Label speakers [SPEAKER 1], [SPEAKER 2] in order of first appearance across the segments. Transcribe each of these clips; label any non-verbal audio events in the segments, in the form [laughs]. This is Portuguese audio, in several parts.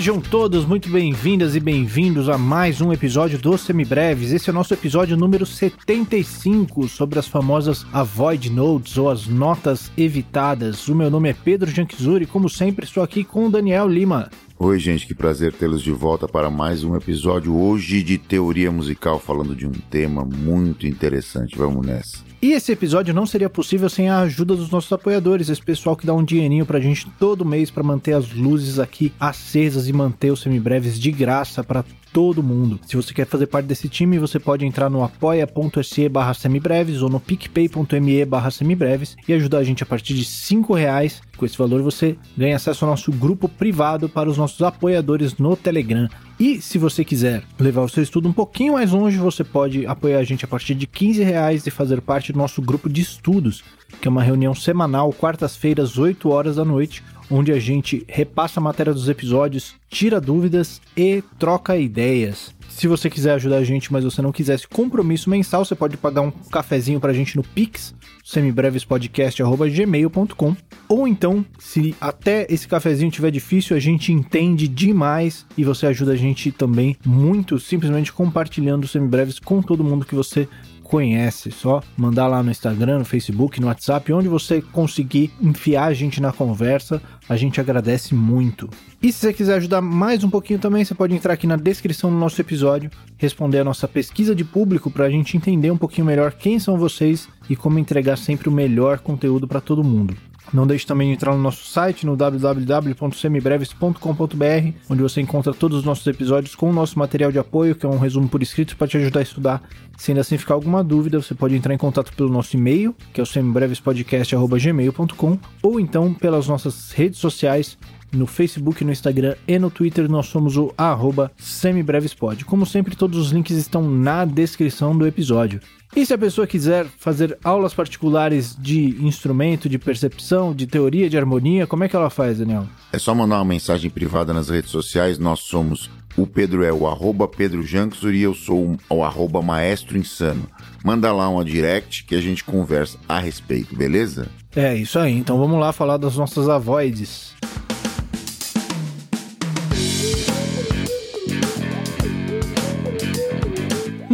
[SPEAKER 1] Sejam todos muito bem-vindas e bem-vindos a mais um episódio do Semibreves. Esse é o nosso episódio número 75 sobre as famosas Avoid Notes ou as notas evitadas. O meu nome é Pedro Janquizuri e, como sempre, estou aqui com o Daniel Lima.
[SPEAKER 2] Oi, gente, que prazer tê-los de volta para mais um episódio hoje de teoria musical, falando de um tema muito interessante. Vamos nessa.
[SPEAKER 1] E esse episódio não seria possível sem a ajuda dos nossos apoiadores, esse pessoal que dá um dinheirinho pra gente todo mês para manter as luzes aqui acesas e manter os semibreves de graça para todo mundo. Se você quer fazer parte desse time, você pode entrar no apoia.se barra semibreves ou no picpay.me barra semibreves e ajudar a gente a partir de 5 reais. Com esse valor você ganha acesso ao nosso grupo privado para os nossos apoiadores no Telegram. E se você quiser levar o seu estudo um pouquinho mais longe, você pode apoiar a gente a partir de 15 reais e fazer parte do nosso grupo de estudos, que é uma reunião semanal, quartas-feiras, 8 horas da noite, onde a gente repassa a matéria dos episódios, tira dúvidas e troca ideias. Se você quiser ajudar a gente, mas você não quiser esse compromisso mensal, você pode pagar um cafezinho pra gente no Pix, semibrevespodcast.gmail.com ou então, se até esse cafezinho tiver difícil, a gente entende demais e você ajuda a gente também muito, simplesmente compartilhando os semibreves com todo mundo que você conhece. Só mandar lá no Instagram, no Facebook, no WhatsApp, onde você conseguir enfiar a gente na conversa, a gente agradece muito. E se você quiser ajudar mais um pouquinho também, você pode entrar aqui na descrição do nosso episódio, responder a nossa pesquisa de público para a gente entender um pouquinho melhor quem são vocês e como entregar sempre o melhor conteúdo para todo mundo. Não deixe também de entrar no nosso site no www.semibreves.com.br, onde você encontra todos os nossos episódios com o nosso material de apoio, que é um resumo por escrito para te ajudar a estudar. Se ainda assim ficar alguma dúvida, você pode entrar em contato pelo nosso e-mail, que é o semibrevespodcast.gmail.com, ou então pelas nossas redes sociais, no Facebook, no Instagram e no Twitter nós somos o arroba semibrevespod. Como sempre, todos os links estão na descrição do episódio. E se a pessoa quiser fazer aulas particulares de instrumento, de percepção, de teoria de harmonia, como é que ela faz, Daniel?
[SPEAKER 2] É só mandar uma mensagem privada nas redes sociais. Nós somos o Pedro é o arroba Pedro Janksur e eu sou o arroba Maestro Insano. Manda lá uma direct que a gente conversa a respeito, beleza?
[SPEAKER 1] É isso aí. Então vamos lá falar das nossas avoids.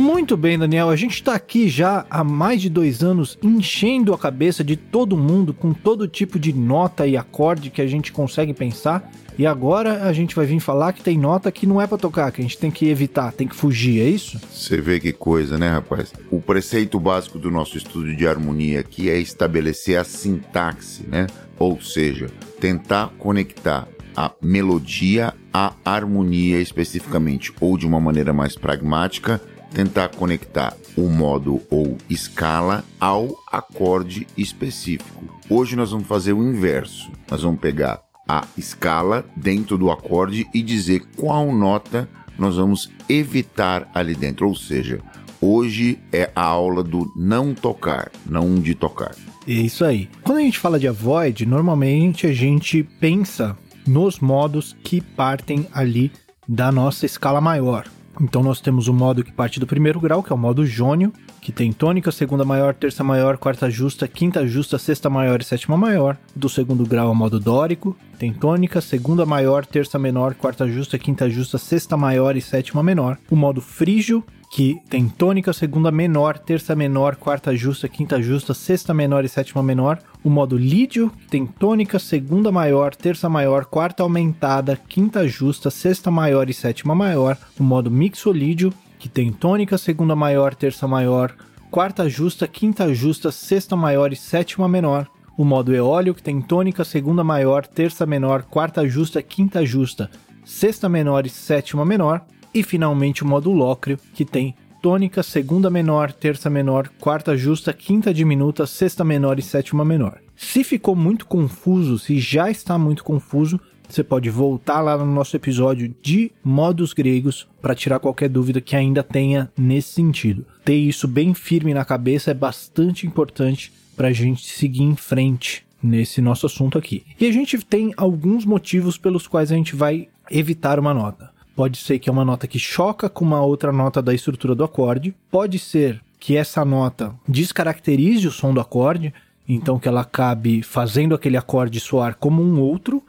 [SPEAKER 1] Muito bem, Daniel. A gente está aqui já há mais de dois anos enchendo a cabeça de todo mundo com todo tipo de nota e acorde que a gente consegue pensar. E agora a gente vai vir falar que tem nota que não é para tocar, que a gente tem que evitar, tem que fugir, é isso?
[SPEAKER 2] Você vê que coisa, né, rapaz? O preceito básico do nosso estudo de harmonia aqui é estabelecer a sintaxe, né? Ou seja, tentar conectar a melodia à harmonia especificamente, ou de uma maneira mais pragmática, tentar conectar o modo ou escala ao acorde específico. Hoje nós vamos fazer o inverso. Nós vamos pegar a escala dentro do acorde e dizer qual nota nós vamos evitar ali dentro. Ou seja, hoje é a aula do não tocar, não de tocar.
[SPEAKER 1] É isso aí. Quando a gente fala de avoid, normalmente a gente pensa nos modos que partem ali da nossa escala maior. Então nós temos o modo que parte do primeiro grau, que é o modo jônio, que tem tônica, segunda maior, terça maior, quarta justa, quinta justa, sexta maior e sétima maior. Do segundo grau é o modo dórico, tem tônica, segunda maior, terça menor, quarta justa, quinta justa, sexta maior e sétima menor. O modo frígio, que tem tônica, segunda menor, terça menor, quarta justa, quinta justa, sexta menor e sétima menor. O modo lídio, tem tônica, segunda maior, terça maior, quarta aumentada, quinta justa, sexta maior e sétima maior. O modo mixolídio, que tem tônica, segunda maior, terça maior, quarta justa, quinta justa, sexta maior e sétima menor. O modo eólio, que tem tônica, segunda maior, terça menor, quarta justa, quinta justa, sexta menor e sétima menor. E finalmente o modo lócreo, que tem tônica, segunda menor, terça menor, quarta justa, quinta diminuta, sexta menor e sétima menor. Se ficou muito confuso, se já está muito confuso, você pode voltar lá no nosso episódio de modos gregos para tirar qualquer dúvida que ainda tenha nesse sentido. Ter isso bem firme na cabeça é bastante importante para a gente seguir em frente nesse nosso assunto aqui. E a gente tem alguns motivos pelos quais a gente vai evitar uma nota. Pode ser que é uma nota que choca com uma outra nota da estrutura do acorde. Pode ser que essa nota descaracterize o som do acorde, então que ela acabe fazendo aquele acorde soar como um outro.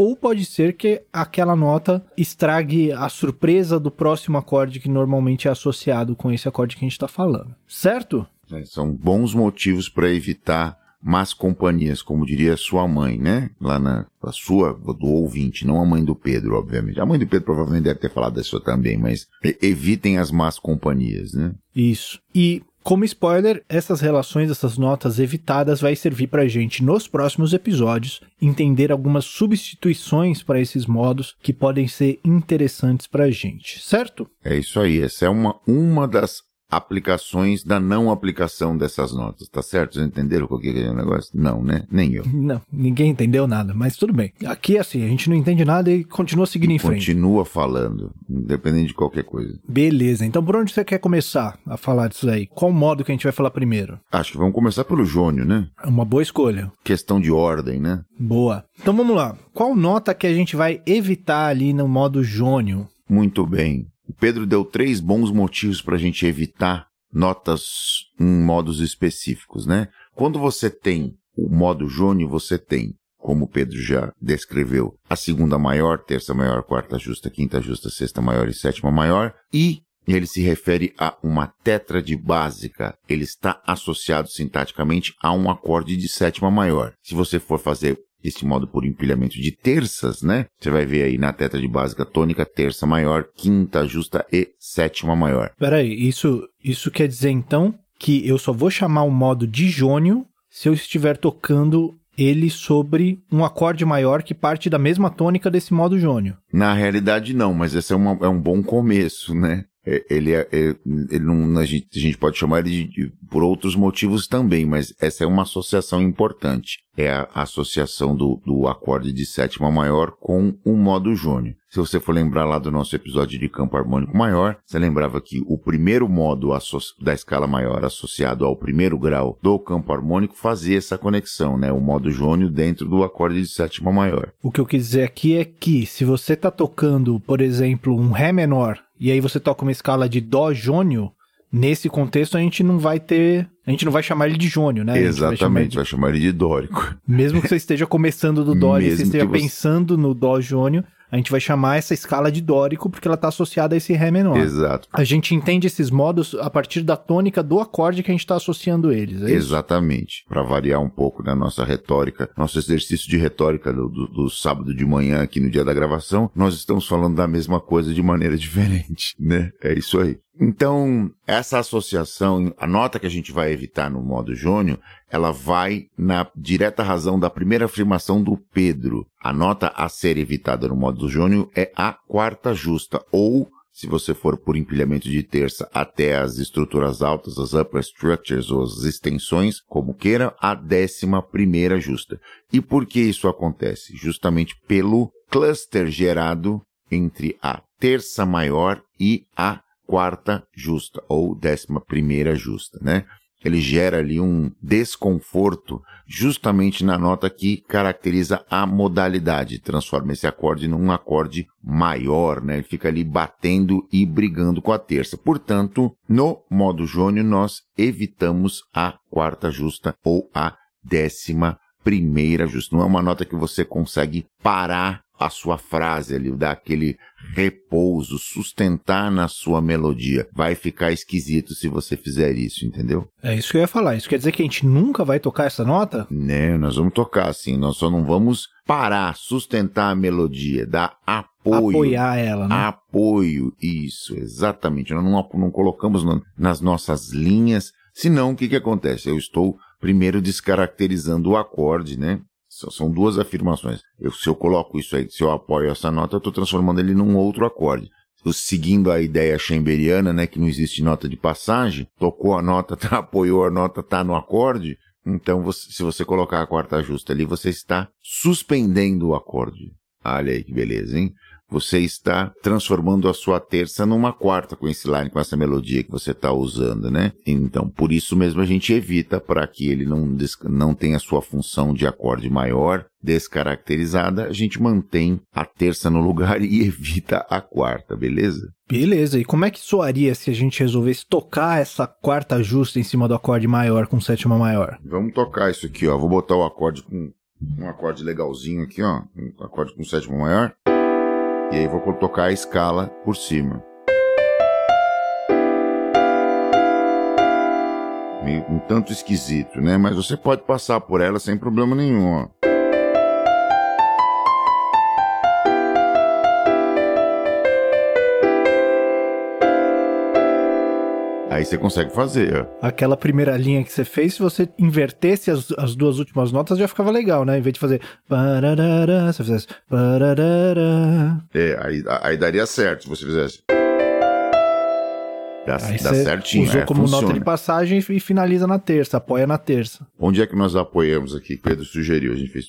[SPEAKER 1] ou pode ser que aquela nota estrague a surpresa do próximo acorde que normalmente é associado com esse acorde que a gente está falando, certo?
[SPEAKER 2] São bons motivos para evitar más companhias, como diria sua mãe, né? Lá na a sua, do ouvinte, não a mãe do Pedro, obviamente. A mãe do Pedro provavelmente deve ter falado sua também, mas evitem as más companhias, né?
[SPEAKER 1] Isso. E como spoiler, essas relações, essas notas evitadas vai servir para a gente nos próximos episódios entender algumas substituições para esses modos que podem ser interessantes para a gente, certo?
[SPEAKER 2] É isso aí. Essa é uma, uma das aplicações da não aplicação dessas notas, tá certo? Vocês entenderam o que é o negócio? Não, né? Nem eu.
[SPEAKER 1] Não, ninguém entendeu nada, mas tudo bem. Aqui, assim, a gente não entende nada e continua seguindo e em frente.
[SPEAKER 2] Continua falando, independente de qualquer coisa.
[SPEAKER 1] Beleza, então por onde você quer começar a falar disso aí? Qual modo que a gente vai falar primeiro?
[SPEAKER 2] Acho que vamos começar pelo Jônio, né?
[SPEAKER 1] É uma boa escolha.
[SPEAKER 2] Questão de ordem, né?
[SPEAKER 1] Boa. Então vamos lá. Qual nota que a gente vai evitar ali no modo Jônio?
[SPEAKER 2] Muito bem. Pedro deu três bons motivos para a gente evitar notas em modos específicos, né? Quando você tem o modo jônio, você tem, como o Pedro já descreveu, a segunda maior, terça maior, quarta justa, quinta justa, sexta maior e sétima maior, e ele se refere a uma tétrade básica. Ele está associado sintaticamente a um acorde de sétima maior. Se você for fazer esse modo por empilhamento de terças, né? Você vai ver aí na teta de básica tônica, terça maior, quinta justa e sétima maior.
[SPEAKER 1] Peraí, isso, isso quer dizer então que eu só vou chamar o modo de jônio se eu estiver tocando ele sobre um acorde maior que parte da mesma tônica desse modo jônio.
[SPEAKER 2] Na realidade, não, mas esse é, uma, é um bom começo, né? É, ele, é, é, ele não, a gente, a gente pode chamar ele de, de, por outros motivos também, mas essa é uma associação importante. É a associação do, do acorde de sétima maior com o modo jônio. Se você for lembrar lá do nosso episódio de campo harmônico maior, você lembrava que o primeiro modo da escala maior associado ao primeiro grau do campo harmônico fazia essa conexão, né? O modo jônio dentro do acorde de sétima maior.
[SPEAKER 1] O que eu quis dizer aqui é que se você está tocando, por exemplo, um Ré menor e aí você toca uma escala de Dó jônio, nesse contexto a gente não vai ter. A gente não vai chamar ele de jônio, né?
[SPEAKER 2] Exatamente, vai chamar, de... vai chamar, ele de dórico.
[SPEAKER 1] Mesmo que você esteja começando do Dó e você esteja você... pensando no Dó jônio, a gente vai chamar essa escala de dórico porque ela está associada a esse Ré menor.
[SPEAKER 2] Exato.
[SPEAKER 1] A gente entende esses modos a partir da tônica do acorde que a gente está associando eles. É
[SPEAKER 2] Exatamente. Para variar um pouco da nossa retórica, nosso exercício de retórica do, do, do, sábado de manhã aqui no dia da gravação, nós estamos falando da mesma coisa de maneira [laughs] diferente, né? É isso aí. Então, essa associação, a nota que a gente vai evitar no modo jônio, ela vai na direta razão da primeira afirmação do Pedro. A nota a ser evitada no modo jônio é a quarta justa, ou, se você for por empilhamento de terça até as estruturas altas, as upper structures ou as extensões, como queira, a décima primeira justa. E por que isso acontece? Justamente pelo cluster gerado entre a terça maior e a quarta justa ou décima primeira justa, né? Ele gera ali um desconforto justamente na nota que caracteriza a modalidade, transforma esse acorde num acorde maior, né? Ele fica ali batendo e brigando com a terça. Portanto, no modo jônio nós evitamos a quarta justa ou a décima primeira justa. Não é uma nota que você consegue parar a sua frase ali, dar aquele repouso, sustentar na sua melodia. Vai ficar esquisito se você fizer isso, entendeu?
[SPEAKER 1] É isso que eu ia falar. Isso quer dizer que a gente nunca vai tocar essa nota?
[SPEAKER 2] Né, nós vamos tocar assim, nós só não vamos parar, sustentar a melodia, dar apoio.
[SPEAKER 1] Apoiar ela, né?
[SPEAKER 2] Apoio, isso, exatamente. Nós não, não colocamos nas nossas linhas, senão o que que acontece? Eu estou primeiro descaracterizando o acorde, né? São duas afirmações. Eu, se eu coloco isso aí, se eu apoio essa nota, eu estou transformando ele num outro acorde. Seguindo a ideia chamberiana, né, que não existe nota de passagem, tocou a nota, [laughs] tá, apoiou a nota, tá no acorde, então você, se você colocar a quarta justa ali, você está suspendendo o acorde. Olha aí que beleza, hein? Você está transformando a sua terça numa quarta com esse line, com essa melodia que você está usando, né? Então, por isso mesmo a gente evita para que ele não, não tenha sua função de acorde maior descaracterizada, a gente mantém a terça no lugar [laughs] e evita a quarta, beleza?
[SPEAKER 1] Beleza, e como é que soaria se a gente resolvesse tocar essa quarta justa em cima do acorde maior com sétima maior?
[SPEAKER 2] Vamos tocar isso aqui, ó. Vou botar o acorde com um acorde legalzinho aqui, ó, um acorde com sétima maior. E aí vou tocar a escala por cima. Um tanto esquisito, né? Mas você pode passar por ela sem problema nenhum, ó. Aí você consegue fazer.
[SPEAKER 1] Aquela primeira linha que você fez, se você invertesse as, as duas últimas notas, já ficava legal, né? Em vez de fazer. Você fizesse.
[SPEAKER 2] É, aí, aí daria certo se você fizesse.
[SPEAKER 1] Dá, aí dá certinho. Usou é, como funciona. nota de passagem e finaliza na terça, apoia na terça.
[SPEAKER 2] Onde é que nós apoiamos aqui? Pedro sugeriu, a gente fez.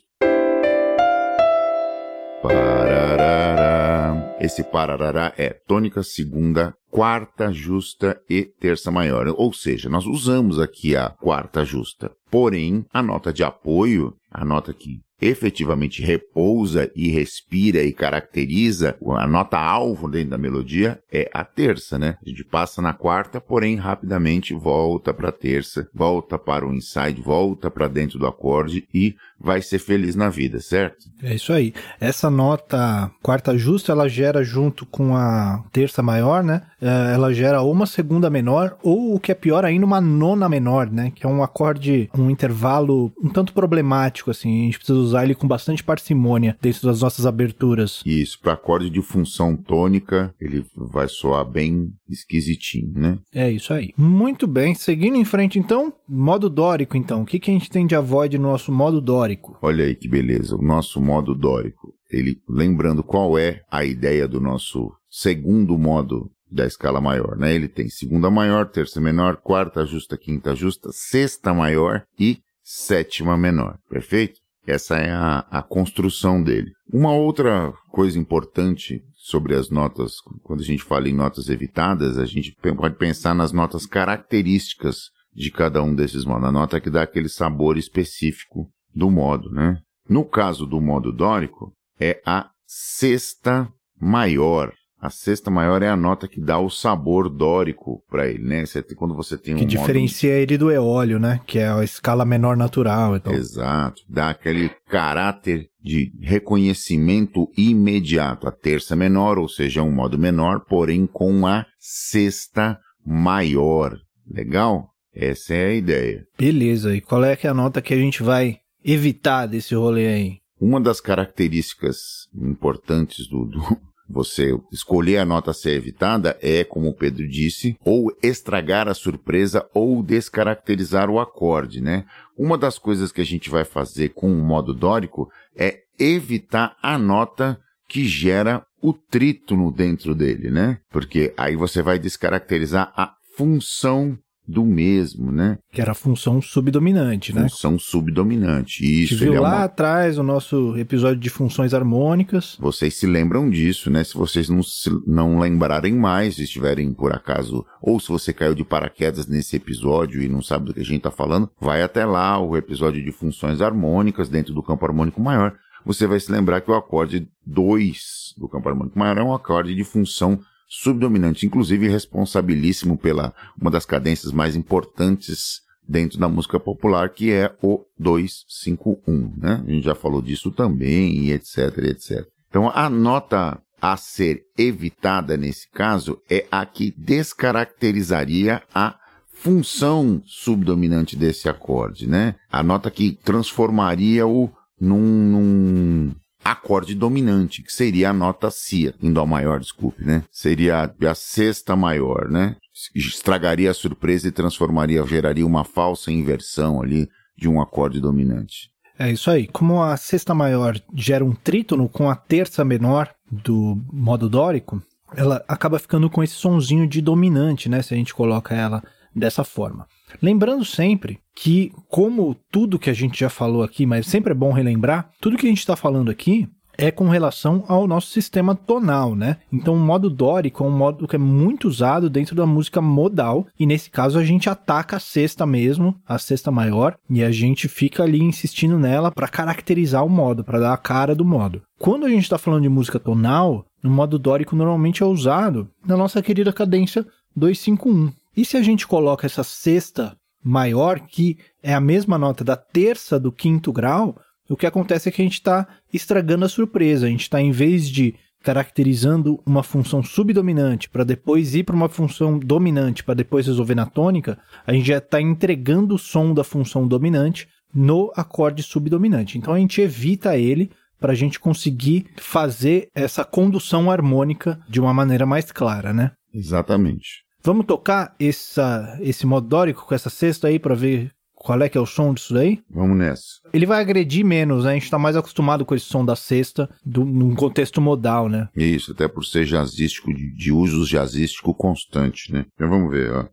[SPEAKER 2] Parará. Esse parará é tônica segunda, quarta justa e terça maior. Ou seja, nós usamos aqui a quarta justa. Porém, a nota de apoio, a nota que efetivamente repousa e respira e caracteriza a nota alvo dentro da melodia é a terça, né? A gente passa na quarta, porém rapidamente volta para a terça, volta para o inside, volta para dentro do acorde e vai ser feliz na vida, certo?
[SPEAKER 1] É isso aí. Essa nota quarta justa, ela gera junto com a terça maior, né? É, ela gera uma segunda menor ou o que é pior ainda, uma nona menor, né? Que é um acorde, intervalo um tanto problemático, assim. A gente precisa usar ele com bastante parcimônia dentro das nossas aberturas.
[SPEAKER 2] Isso, para acorde de função tônica, ele vai soar bem esquisitinho, né?
[SPEAKER 1] É isso aí. Muito bem, seguindo em frente então, modo dórico então. O que, que a gente tem de avoid no nosso modo dórico?
[SPEAKER 2] Olha aí que beleza, o nosso modo dórico. Ele, lembrando qual é a ideia do nosso segundo modo da escala maior, né? Ele tem segunda maior, terça menor, quarta justa, quinta justa, sexta maior e sétima menor, perfeito? Essa é a, a construção dele. Uma outra coisa importante sobre as notas, quando a gente fala em notas evitadas, a gente pode pensar nas notas características de cada um desses modos. A nota que dá aquele sabor específico do modo, né? No caso do modo dórico, é a sexta maior. A sexta maior é a nota que dá o sabor dórico para ele, né? Você, quando você tem um
[SPEAKER 1] que diferencia modo... ele do eólio, né? Que é a escala menor natural. Então.
[SPEAKER 2] Exato. Dá aquele caráter de reconhecimento imediato. A terça menor, ou seja, um modo menor, porém com a sexta maior. Legal? Essa é a ideia.
[SPEAKER 1] Beleza. E qual é que é a nota que a gente vai evitar desse rolê aí?
[SPEAKER 2] Uma das características importantes do, do você escolher a nota ser evitada é, como o Pedro disse, ou estragar a surpresa ou descaracterizar o acorde, né? Uma das coisas que a gente vai fazer com o modo dórico é evitar a nota que gera o trítono dentro dele, né? Porque aí você vai descaracterizar a função do mesmo, né?
[SPEAKER 1] Que era a função subdominante,
[SPEAKER 2] né? Função subdominante, isso. A
[SPEAKER 1] gente viu é lá uma... atrás o nosso episódio de funções harmônicas.
[SPEAKER 2] Vocês se lembram disso, né? Se vocês não, se, não lembrarem mais, se estiverem por acaso, ou se você caiu de paraquedas nesse episódio e não sabe do que a gente está falando, vai até lá o episódio de funções harmônicas dentro do campo harmônico maior. Você vai se lembrar que o acorde 2 do campo harmônico maior é um acorde de função subdominante, inclusive responsabilíssimo pela uma das cadências mais importantes dentro da música popular, que é o 251, né? A gente já falou disso também, e etc, etc. Então, a nota a ser evitada nesse caso é a que descaracterizaria a função subdominante desse acorde, né? A nota que transformaria-o num, num acorde dominante, que seria a nota Si, em Dó maior, desculpe, né? Seria a sexta maior, né? Estragaria a surpresa e transformaria, geraria uma falsa inversão ali de um acorde dominante.
[SPEAKER 1] É isso aí. Como a sexta maior gera um trítono com a terça menor do modo dórico, ela acaba ficando com esse sonzinho de dominante, né? Se a gente coloca ela dessa forma. Lembrando sempre que, como tudo que a gente já falou aqui, mas sempre é bom relembrar, tudo que a gente está falando aqui é com relação ao nosso sistema tonal, né? Então, o modo dórico é um modo que é muito usado dentro da música modal, e nesse caso a gente ataca a sexta mesmo, a sexta maior, e a gente fica ali insistindo nela para caracterizar o modo, para dar a cara do modo. Quando a gente está falando de música tonal, o modo dórico normalmente é usado na nossa querida cadência 251. E se a gente coloca essa sexta maior, que é a mesma nota da terça do quinto grau, o que acontece é que a gente está estragando a surpresa. A gente está, em vez de caracterizando uma função subdominante para depois ir para uma função dominante para depois resolver na tônica, a gente já está entregando o som da função dominante no acorde subdominante. Então a gente evita ele para a gente conseguir fazer essa condução harmônica de uma maneira mais clara, né?
[SPEAKER 2] Exatamente.
[SPEAKER 1] Vamos tocar essa, esse modo dórico com essa sexta aí para ver qual é que é o som disso daí?
[SPEAKER 2] Vamos nessa.
[SPEAKER 1] Ele vai agredir menos, né? A gente está mais acostumado com esse som da sexta do, num contexto modal, né?
[SPEAKER 2] Isso, até por ser jazzístico, de, de uso jazzístico constante, né? Então vamos ver, ó.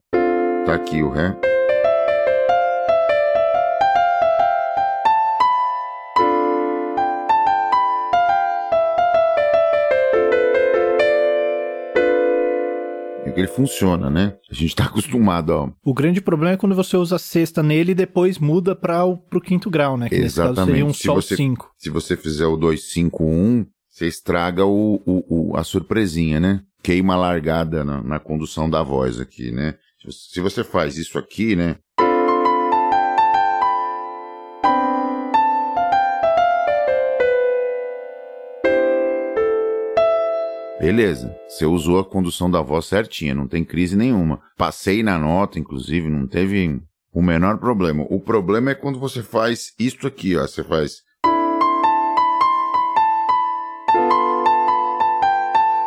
[SPEAKER 2] Tá aqui o Ré. Ele funciona, né? A gente tá [laughs] acostumado, ó.
[SPEAKER 1] O grande problema é quando você usa a sexta nele e depois muda para o pro quinto grau, né?
[SPEAKER 2] Que Exatamente. seria
[SPEAKER 1] um se sol
[SPEAKER 2] você,
[SPEAKER 1] 5.
[SPEAKER 2] Se você fizer o 251, você estraga o, o, o, a surpresinha, né? Queima a largada na, na condução da voz aqui, né? Se você faz isso aqui, né? Beleza, você usou a condução da voz certinha, não tem crise nenhuma. Passei na nota, inclusive, não teve o menor problema. O problema é quando você faz isso aqui, ó. Você faz.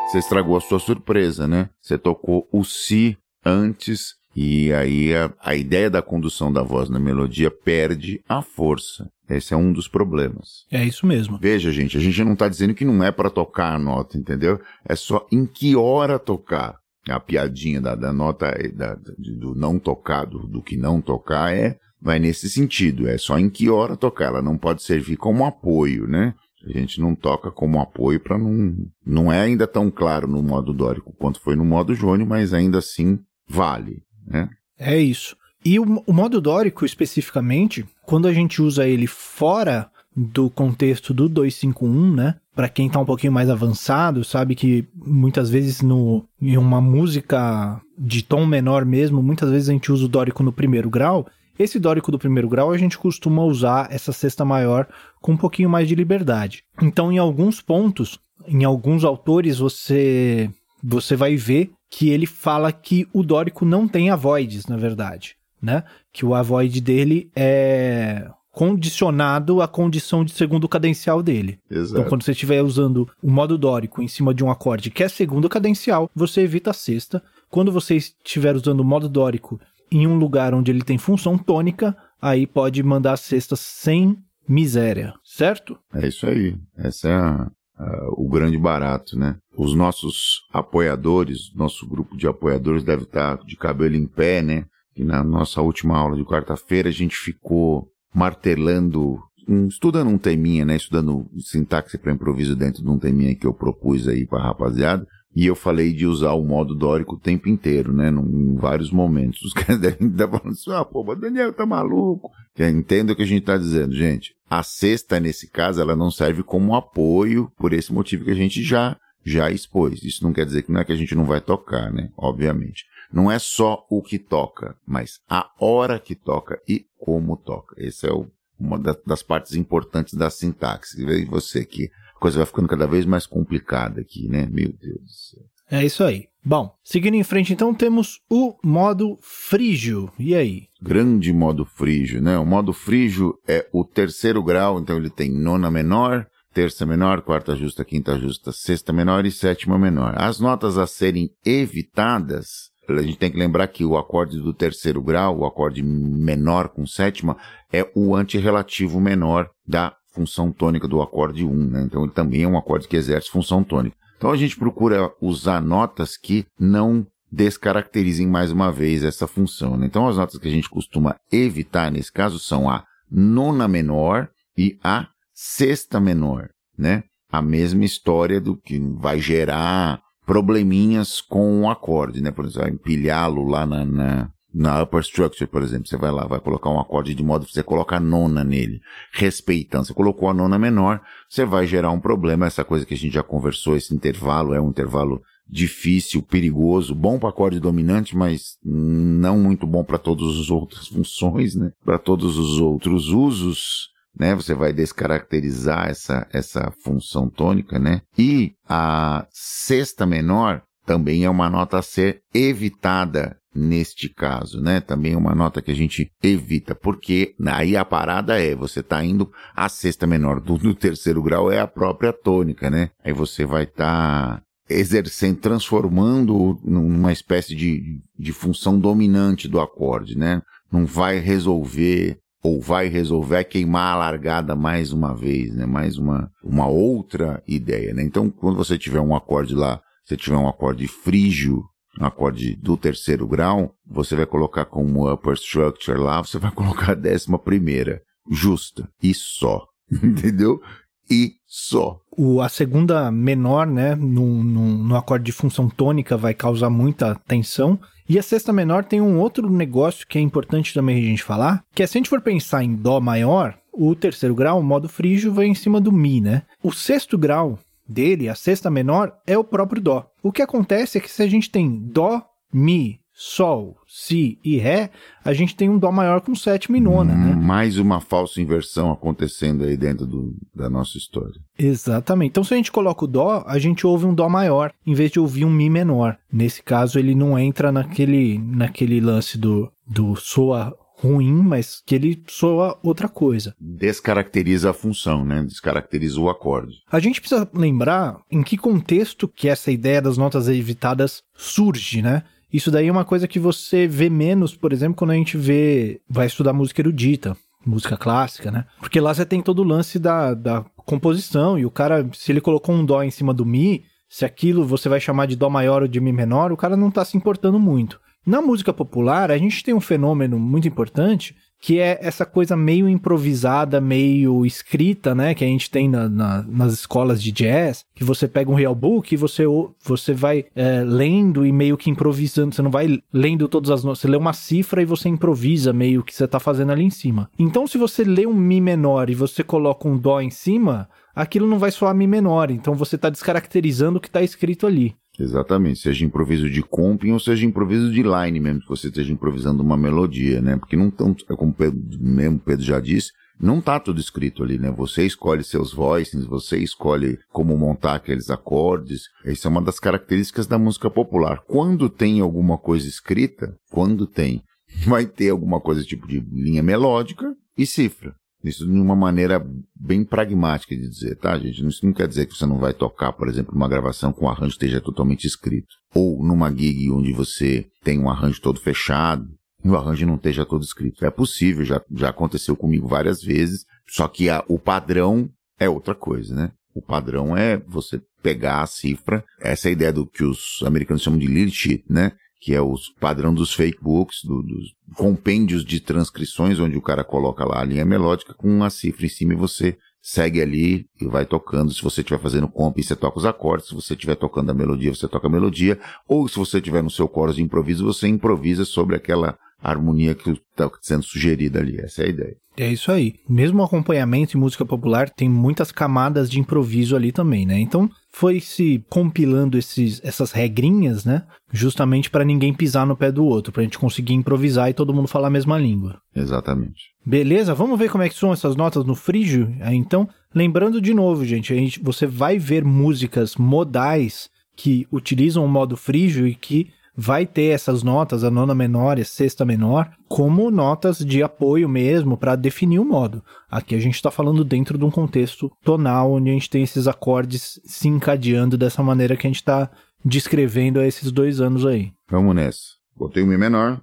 [SPEAKER 2] Você estragou a sua surpresa, né? Você tocou o si antes e aí a, a ideia da condução da voz na melodia perde a força. Esse é um dos problemas.
[SPEAKER 1] É isso mesmo.
[SPEAKER 2] Veja, gente, a gente não está dizendo que não é para tocar a nota, entendeu? É só em que hora tocar. A piadinha da, da nota da, do não tocar, do, do que não tocar, é vai nesse sentido. É só em que hora tocar. Ela não pode servir como apoio, né? A gente não toca como apoio para não. Não é ainda tão claro no modo dórico quanto foi no modo jônio, mas ainda assim vale, né?
[SPEAKER 1] É isso. E o, o modo dórico, especificamente, quando a gente usa ele fora do contexto do 251, né? Para quem tá um pouquinho mais avançado, sabe que muitas vezes no, em uma música de tom menor mesmo, muitas vezes a gente usa o dórico no primeiro grau. Esse dórico do primeiro grau a gente costuma usar essa sexta maior com um pouquinho mais de liberdade. Então, em alguns pontos, em alguns autores, você você vai ver que ele fala que o dórico não tem avoides, na verdade né? Que o avoid dele é condicionado à condição de segundo cadencial dele.
[SPEAKER 2] Exato.
[SPEAKER 1] Então, quando você estiver usando o modo dórico em cima de um acorde que é segundo cadencial, você evita a sexta. Quando você estiver usando o modo dórico em um lugar onde ele tem função tônica, aí pode mandar a sexta sem miséria, certo?
[SPEAKER 2] É isso aí. Essa é a, a, o grande barato, né? Os nossos apoiadores, nosso grupo de apoiadores deve estar de cabelo em pé, né? E na nossa última aula de quarta-feira a gente ficou martelando, um, estudando um teminha, né? Estudando sintaxe para improviso dentro de um teminha que eu propus aí para rapaziada. E eu falei de usar o modo dórico o tempo inteiro, né? Num, em vários momentos. Os [laughs] caras devem estar falando assim, ah, pô, mas Daniel tá maluco. Entenda o que a gente tá dizendo, gente. A sexta, nesse caso, ela não serve como apoio por esse motivo que a gente já, já expôs. Isso não quer dizer que não é que a gente não vai tocar, né? Obviamente. Não é só o que toca, mas a hora que toca e como toca. Essa é o, uma das partes importantes da sintaxe. Veja você que a coisa vai ficando cada vez mais complicada aqui, né? Meu Deus do céu.
[SPEAKER 1] É isso aí. Bom, seguindo em frente, então, temos o modo frígio. E aí?
[SPEAKER 2] Grande modo frígio, né? O modo frígio é o terceiro grau, então ele tem nona menor, terça menor, quarta justa, quinta justa, sexta menor e sétima menor. As notas a serem evitadas a gente tem que lembrar que o acorde do terceiro grau, o acorde menor com sétima, é o antirrelativo menor da função tônica do acorde 1, né? Então ele também é um acorde que exerce função tônica. Então a gente procura usar notas que não descaracterizem mais uma vez essa função. Né? Então as notas que a gente costuma evitar nesse caso são a nona menor e a sexta menor, né? A mesma história do que vai gerar probleminhas com o acorde, né? Por exemplo, empilhá-lo lá na, na, na upper structure, por exemplo. Você vai lá, vai colocar um acorde de modo que você coloca a nona nele, respeitando. Você colocou a nona menor, você vai gerar um problema. Essa coisa que a gente já conversou, esse intervalo é um intervalo difícil, perigoso, bom para acorde dominante, mas não muito bom para todas as outras [laughs] funções, né? Para todos os outros usos. Né? Você vai descaracterizar essa, essa função tônica, né? E a sexta menor também é uma nota a ser evitada neste caso, né? Também é uma nota que a gente evita, porque aí a parada é, você está indo a sexta menor do, do, terceiro grau é a própria tônica, né? Aí você vai estar tá exercendo, transformando numa espécie de, de função dominante do acorde, né? Não vai resolver ou vai resolver queimar a largada mais uma vez, né? Mais uma, uma outra ideia, né? Então, quando você tiver um acorde lá, você tiver um acorde frígio um acorde do terceiro grau, você vai colocar como upper structure lá, você vai colocar a décima primeira, justa, e só, [laughs] entendeu? E só.
[SPEAKER 1] O, a segunda menor, né, no, no, no acorde de função tônica vai causar muita tensão, e a sexta menor tem um outro negócio que é importante também a gente falar, que é se a gente for pensar em Dó maior, o terceiro grau, o modo frígio, vai em cima do Mi, né? O sexto grau dele, a sexta menor, é o próprio Dó. O que acontece é que se a gente tem Dó, Mi, Sol, Si e Ré, a gente tem um Dó maior com sétima e nona, hum, né?
[SPEAKER 2] Mais uma falsa inversão acontecendo aí dentro do, da nossa história.
[SPEAKER 1] Exatamente. Então, se a gente coloca o Dó, a gente ouve um Dó maior, em vez de ouvir um Mi menor. Nesse caso, ele não entra naquele, naquele lance do, do soa ruim, mas que ele soa outra coisa.
[SPEAKER 2] Descaracteriza a função, né? Descaracteriza o acorde.
[SPEAKER 1] A gente precisa lembrar em que contexto que essa ideia das notas evitadas surge, né? Isso daí é uma coisa que você vê menos, por exemplo, quando a gente vê, vai estudar música erudita, música clássica, né? Porque lá você tem todo o lance da, da composição e o cara, se ele colocou um dó em cima do mi, se aquilo você vai chamar de dó maior ou de mi menor, o cara não tá se importando muito. Na música popular, a gente tem um fenômeno muito importante que é essa coisa meio improvisada, meio escrita, né? Que a gente tem na, na, nas escolas de jazz, que você pega um real book e você, você vai é, lendo e meio que improvisando. Você não vai lendo todas as notas, você lê uma cifra e você improvisa meio que você tá fazendo ali em cima. Então, se você lê um Mi menor e você coloca um Dó em cima, aquilo não vai soar Mi menor. Então, você tá descaracterizando o que tá escrito ali.
[SPEAKER 2] Exatamente, seja improviso de comping ou seja improviso de line mesmo, que você esteja improvisando uma melodia, né? Porque não tão, é como Pedro, mesmo Pedro já disse, não tá tudo escrito ali, né? Você escolhe seus voicings, você escolhe como montar aqueles acordes. Isso é uma das características da música popular. Quando tem alguma coisa escrita, quando tem, [laughs] vai ter alguma coisa tipo de linha melódica e cifra. Isso de uma maneira bem pragmática de dizer, tá, gente? Isso não quer dizer que você não vai tocar, por exemplo, uma gravação com o arranjo esteja totalmente escrito. Ou numa gig onde você tem um arranjo todo fechado e o arranjo não esteja todo escrito. É possível, já, já aconteceu comigo várias vezes, só que a, o padrão é outra coisa, né? O padrão é você pegar a cifra, essa é a ideia do que os americanos chamam de lead sheet, né? Que é o padrão dos fake books, do, dos compêndios de transcrições, onde o cara coloca lá a linha melódica com uma cifra em cima e você segue ali e vai tocando. Se você estiver fazendo comp, você toca os acordes. Se você estiver tocando a melodia, você toca a melodia. Ou se você estiver no seu coro de improviso, você improvisa sobre aquela harmonia que está sendo sugerida ali. Essa é a ideia.
[SPEAKER 1] É isso aí. Mesmo acompanhamento em música popular tem muitas camadas de improviso ali também, né? Então foi se compilando esses, essas regrinhas, né? Justamente para ninguém pisar no pé do outro, para a gente conseguir improvisar e todo mundo falar a mesma língua.
[SPEAKER 2] Exatamente.
[SPEAKER 1] Beleza, vamos ver como é que são essas notas no frígio? Então, lembrando de novo, gente, a gente você vai ver músicas modais que utilizam o modo frígio e que vai ter essas notas, a nona menor e a sexta menor, como notas de apoio mesmo para definir o modo. Aqui a gente está falando dentro de um contexto tonal, onde a gente tem esses acordes se encadeando dessa maneira que a gente está descrevendo há esses dois anos aí.
[SPEAKER 2] Vamos nessa. Botei o Mi menor,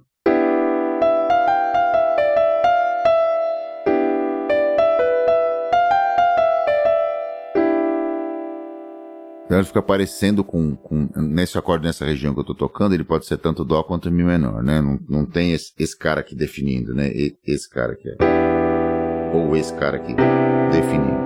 [SPEAKER 2] Então ele fica parecendo com, com, Nesse acorde, nessa região que eu tô tocando, ele pode ser tanto Dó quanto Mi menor, né? Não, não tem esse, esse cara aqui definindo, né? E, esse cara aqui. Ou esse cara aqui definindo.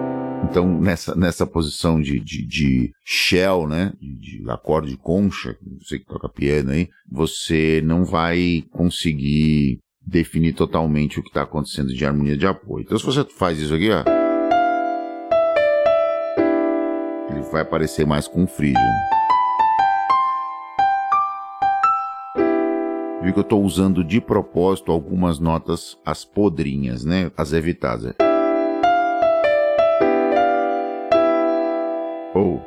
[SPEAKER 2] Então, nessa, nessa posição de, de, de shell, né? De, de acorde concha, você que toca piano aí, você não vai conseguir definir totalmente o que está acontecendo de harmonia de apoio. Então, se você faz isso aqui, ó. vai parecer mais com um frígio. Viu que eu estou usando de propósito algumas notas, as podrinhas, né? As evitadas. Oh.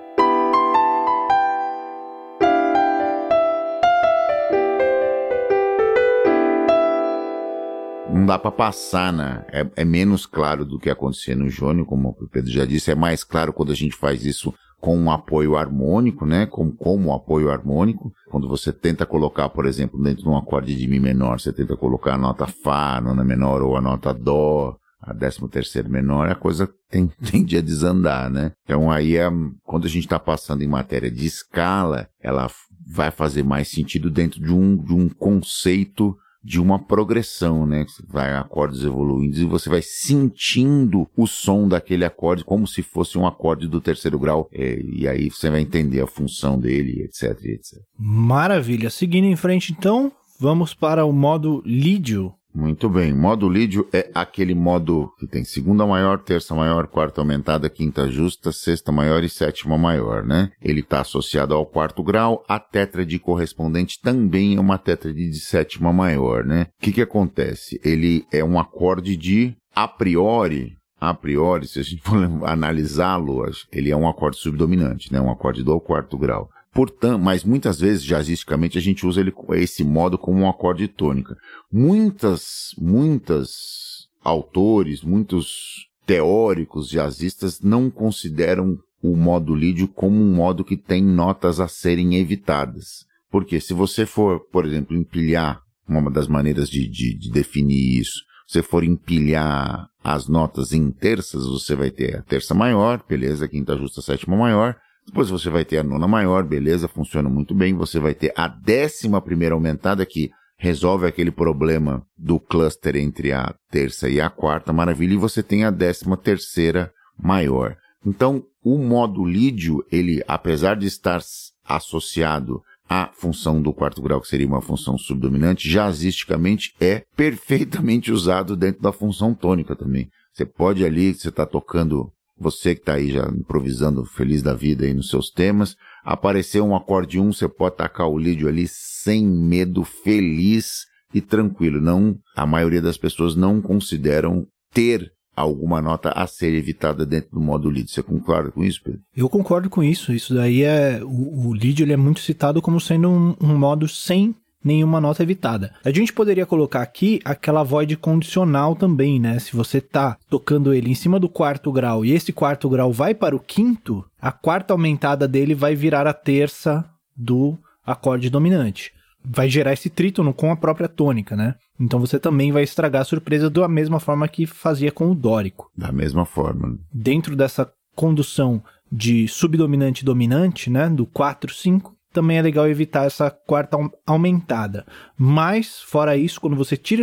[SPEAKER 2] Não dá para passar, né? É, é menos claro do que acontecia no Jônio, como o Pedro já disse. É mais claro quando a gente faz isso com um apoio harmônico, né? Com, como um apoio harmônico. Quando você tenta colocar, por exemplo, dentro de um acorde de Mi menor, você tenta colocar a nota Fá, a nona menor ou a nota Dó, a décimo terceiro menor, a coisa tem, [laughs] tende a desandar, né? Então aí, é, quando a gente está passando em matéria de escala, ela vai fazer mais sentido dentro de um, de um conceito de uma progressão, né? Você vai acordes evoluindo e você vai sentindo o som daquele acorde como se fosse um acorde do terceiro grau. É, e aí você vai entender a função dele, etc, etc.
[SPEAKER 1] Maravilha. Seguindo em frente, então, vamos para o modo lídio.
[SPEAKER 2] Muito bem. Modo lídio é aquele modo que tem segunda maior, terça maior, quarta aumentada, quinta justa, sexta maior e sétima maior, né? Ele está associado ao quarto grau. A tétrade correspondente também é uma tétrade de sétima maior, né? O que que acontece? Ele é um acorde de a priori, a priori, se a gente for [laughs] analisá-lo, ele é um acorde subdominante, né? Um acorde do quarto grau. Portanto, mas muitas vezes, jazzisticamente, a gente usa ele, esse modo como um acorde tônica. Muitas, muitas autores, muitos teóricos jazzistas não consideram o modo lídio como um modo que tem notas a serem evitadas. Porque se você for, por exemplo, empilhar, uma das maneiras de, de, de definir isso, se você for empilhar as notas em terças, você vai ter a terça maior, beleza, quinta justa, sétima maior, depois você vai ter a nona maior, beleza, funciona muito bem. Você vai ter a décima primeira aumentada que resolve aquele problema do cluster entre a terça e a quarta, maravilha. E você tem a décima terceira maior. Então, o modo lídio, ele, apesar de estar associado à função do quarto grau, que seria uma função subdominante, jazzisticamente é perfeitamente usado dentro da função tônica também. Você pode ali, você está tocando você que está aí já improvisando feliz da vida aí nos seus temas, apareceu um acorde 1, você pode tacar o lídio ali sem medo, feliz e tranquilo. Não, a maioria das pessoas não consideram ter alguma nota a ser evitada dentro do modo lídio. Você concorda com isso, Pedro?
[SPEAKER 1] Eu concordo com isso. Isso daí é o, o ele é muito citado como sendo um, um modo sem nenhuma nota evitada. A gente poderia colocar aqui aquela void condicional também, né? Se você tá tocando ele em cima do quarto grau e esse quarto grau vai para o quinto, a quarta aumentada dele vai virar a terça do acorde dominante. Vai gerar esse trítono com a própria tônica, né? Então você também vai estragar a surpresa da mesma forma que fazia com o dórico.
[SPEAKER 2] Da mesma forma.
[SPEAKER 1] Dentro dessa condução de subdominante dominante, né, do 4 5, também é legal evitar essa quarta aumentada. Mas, fora isso, quando você tira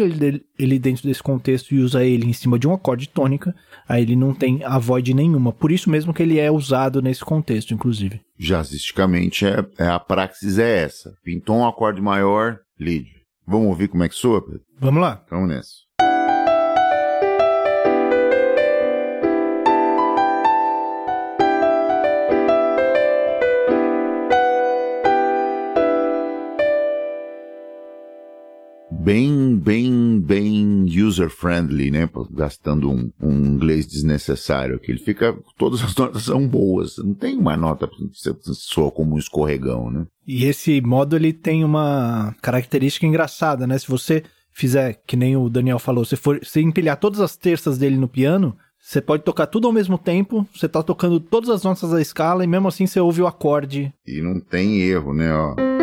[SPEAKER 1] ele, dentro desse contexto e usa ele em cima de um acorde tônica, aí ele não tem a void nenhuma. Por isso mesmo que ele é usado nesse contexto, inclusive.
[SPEAKER 2] Jazzisticamente, é, é a praxis é essa. Pintou um acorde maior, lead. Vamos ouvir como é que soa, Pedro?
[SPEAKER 1] Vamos lá.
[SPEAKER 2] Vamos nessa. Bem, bem, bem user-friendly, né? Gastando um, um, inglês desnecessário aqui. Ele fica. Todas as [laughs] notas são boas. Não tem uma nota que soa como um escorregão, né?
[SPEAKER 1] E esse modo ele tem uma característica engraçada, né? Se você fizer, que nem o Daniel falou, se for se empilhar todas as terças dele no piano, você pode tocar tudo ao mesmo tempo, você tá tocando todas as notas da escala e mesmo assim você ouve o acorde.
[SPEAKER 2] E não tem erro, né? Ó.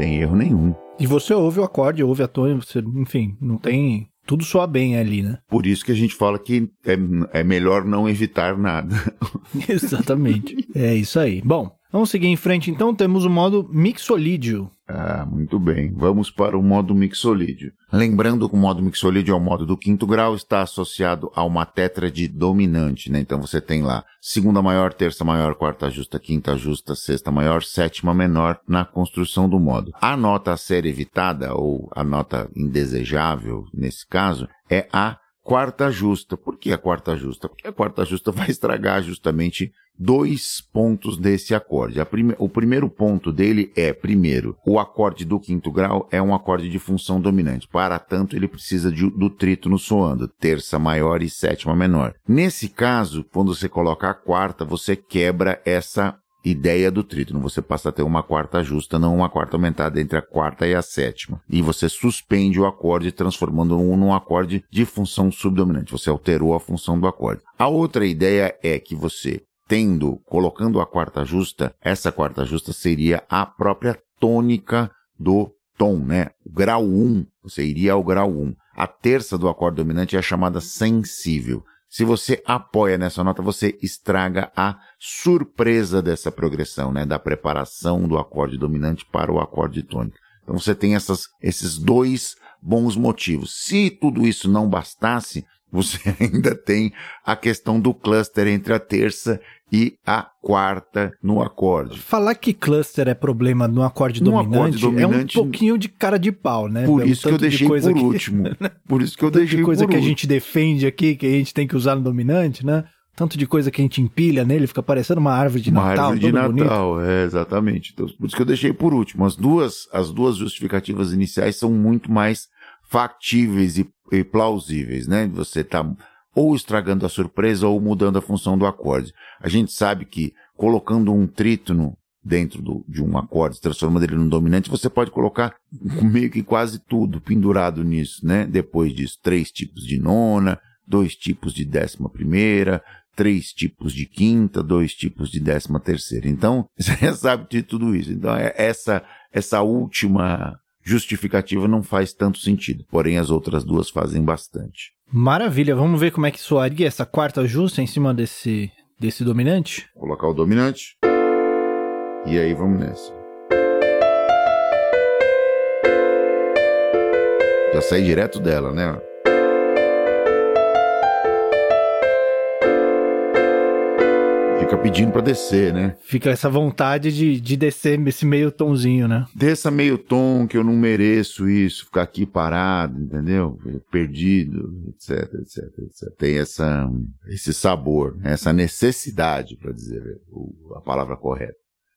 [SPEAKER 2] tem erro nenhum.
[SPEAKER 1] E você ouve o acorde, ouve a tônica, você, enfim, não tem. Tudo soa bem ali, né? [laughs]
[SPEAKER 2] Por isso que a gente fala que é, é melhor não evitar nada. [laughs]
[SPEAKER 1] Exatamente. É isso aí. Bom, Vamos seguir em frente então, temos o modo mixolídio.
[SPEAKER 2] Ah, muito bem. Vamos para o modo mixolídio. Lembrando que o modo mixolídio é o modo do quinto grau, está associado a uma tétrade dominante, né? Então você tem lá segunda maior, terça maior, quarta justa, quinta justa, sexta maior, sétima menor na construção do modo. A nota a ser evitada, ou a nota indesejável nesse caso, é a quarta justa. Por que a quarta justa? Porque a quarta justa [laughs] vai estragar justamente dois pontos desse acorde. Prime... O primeiro ponto dele é, primeiro, o acorde do quinto grau é um acorde de função dominante. Para tanto, ele precisa de, do trítono soando, terça maior e sétima menor. Nesse caso, quando você coloca a quarta, você quebra essa ideia do trítono. Você passa a ter uma quarta justa, não uma quarta aumentada entre a quarta e a sétima. E você suspende o acorde, transformando-o num acorde de função subdominante. Você alterou a função do acorde. A outra ideia é que você tendo, colocando a quarta justa, essa quarta justa seria a própria tônica do tom, né? O grau 1, você iria ao grau 1. A terça do acorde dominante é chamada sensível. Se você apoia nessa nota, você estraga a surpresa dessa progressão, né? Da preparação do acorde dominante para o acorde tônico. Então você tem essas, esses dois bons motivos. Se tudo isso não bastasse, você [laughs] ainda tem a questão do cluster entre a terça e a quarta no acorde.
[SPEAKER 1] Falar que cluster é problema no acorde, no dominante, acorde dominante é um pouquinho de cara de pau, né?
[SPEAKER 2] Por Pelo isso que eu deixei por que... último. [laughs] Por isso que eu deixei
[SPEAKER 1] de coisa
[SPEAKER 2] que
[SPEAKER 1] a gente defende aqui, que a gente tem que usar no dominante, né? Tanto de coisa que a gente empilha nele, fica parecendo uma árvore de
[SPEAKER 2] uma
[SPEAKER 1] Natal.
[SPEAKER 2] Uma árvore de Natal, bonito. é, exatamente. Então, por isso que eu deixei por último. As duas, as duas justificativas iniciais são muito mais factíveis e, e plausíveis, né? Você tá ou estragando a surpresa ou mudando a função do acorde. A gente sabe que colocando um trítono dentro do, de um acorde, transformando ele num dominante, você pode colocar [laughs] meio que quase tudo pendurado nisso, né? Depois disso, três tipos de nona, dois tipos de décima primeira, três tipos de quinta, dois tipos de décima terceira. Então, [laughs] você já sabe de tudo isso. Então, é essa, essa última justificativa não faz tanto sentido, porém as outras duas fazem bastante.
[SPEAKER 1] Maravilha, vamos ver como é que soaria essa quarta justa em cima desse, desse dominante?
[SPEAKER 2] Vou colocar o dominante. E aí vamos nessa. Já saí direto dela, né? Fica pedindo para descer, né?
[SPEAKER 1] Fica essa vontade de, de descer esse meio tomzinho, né?
[SPEAKER 2] Desça meio tom que eu não mereço isso, ficar aqui parado, entendeu? Perdido, etc, etc, etc. Tem essa, esse sabor, essa necessidade, para dizer a palavra correta.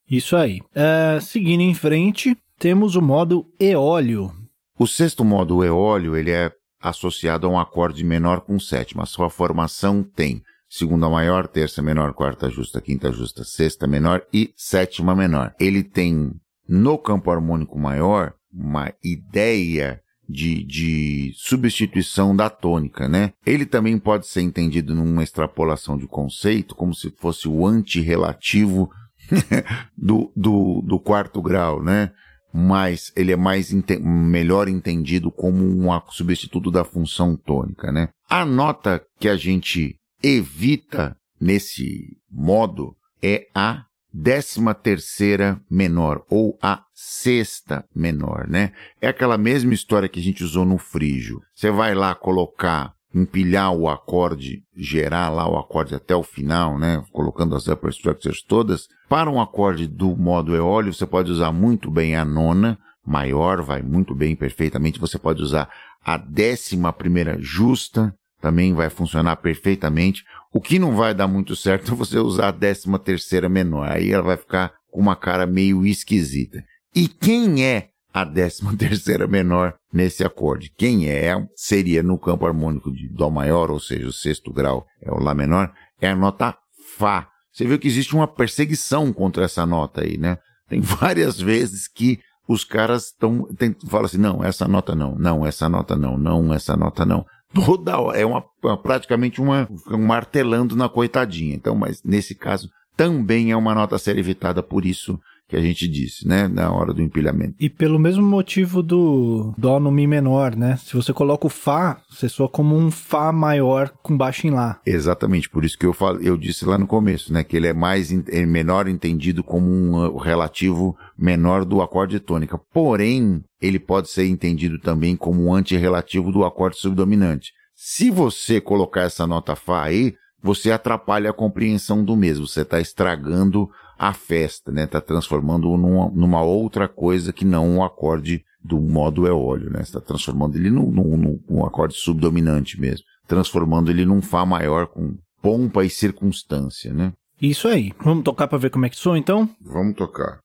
[SPEAKER 1] Isso aí. Uh, seguindo em frente, temos o modo eólio.
[SPEAKER 2] O sexto modo eólio, ele é associado a um acorde menor com sétima. A sua formação tem segunda maior, terça menor, quarta justa, quinta justa, sexta menor e sétima menor. Ele tem no campo harmônico maior uma ideia de, de substituição da tônica, né? Ele também pode ser entendido numa extrapolação de conceito como se fosse o antirrelativo [laughs] do, do, do quarto grau, né? mas ele é mais melhor entendido como um substituto da função tônica, né? A nota que a gente evita nesse modo é a décima terceira menor ou a sexta menor, né? É aquela mesma história que a gente usou no frígio. Você vai lá colocar, empilhar o acorde, gerar lá o acorde até o final, né? Colocando as upper structures todas. Para um acorde do modo eólio, você pode usar muito bem a nona, maior, vai muito bem, perfeitamente. Você pode usar a décima primeira justa, também vai funcionar perfeitamente. O que não vai dar muito certo é você usar a décima terceira menor. Aí ela vai ficar com uma cara meio esquisita. E quem é a décima [laughs] terceira menor nesse acorde? Quem é? Seria no campo harmônico de Dó maior, ou seja, o sexto grau é o Lá menor, é a nota Fá. Você viu que existe uma perseguição contra essa nota aí, né? Tem [laughs] várias vezes que os caras estão, falam assim, não, essa nota não, não, essa nota não, não, essa nota não toda hora. É uma, uma, praticamente uma, um martelando na coitadinha. Então, mas nesse caso também é uma nota a ser evitada por isso que a gente disse, né, na hora do empilhamento.
[SPEAKER 1] E pelo mesmo motivo do dó no mi menor, né? Se você coloca o fá, você soa como um fá maior com baixo em lá.
[SPEAKER 2] Exatamente, por isso que eu falo, eu disse lá no começo, né, que ele é mais é menor entendido como um uh, relativo menor do acorde tônica. Porém, ele pode ser entendido também como um antirrelativo do acorde subdominante. Se você colocar essa nota fá aí, você atrapalha a compreensão do mesmo, você está estragando a festa, né? Tá transformando numa, numa outra coisa que não um acorde do modo eólio, né? Está transformando ele num, num, num acorde subdominante mesmo, transformando ele num fá maior com pompa e circunstância, né?
[SPEAKER 1] Isso aí. Vamos tocar para ver como é que soa, então?
[SPEAKER 2] Vamos tocar.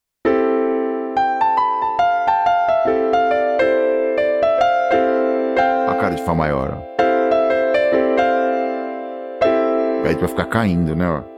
[SPEAKER 2] A cara de fá maior, ó. Aí vai ficar caindo, né, ó.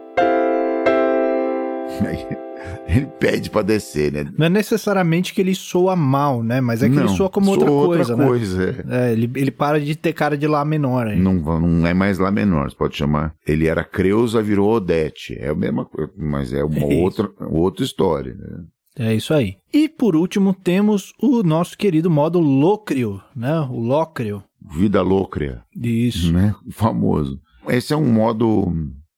[SPEAKER 2] [laughs] Ele pede pra descer, né?
[SPEAKER 1] Não é necessariamente que ele soa mal, né? Mas é que
[SPEAKER 2] não,
[SPEAKER 1] ele soa como outra
[SPEAKER 2] soa
[SPEAKER 1] coisa,
[SPEAKER 2] outra
[SPEAKER 1] né?
[SPEAKER 2] coisa, é.
[SPEAKER 1] É, ele, ele para de ter cara de Lá menor aí.
[SPEAKER 2] Não, não é mais Lá menor, você pode chamar. Ele era Creusa, virou Odete. É a mesma coisa, mas é uma
[SPEAKER 1] É
[SPEAKER 2] outra, outra história. Né?
[SPEAKER 1] É isso aí. E por último temos o nosso querido modo Locrio, né? O Locrio.
[SPEAKER 2] Vida Locria,
[SPEAKER 1] Isso.
[SPEAKER 2] né? O famoso. Esse é um modo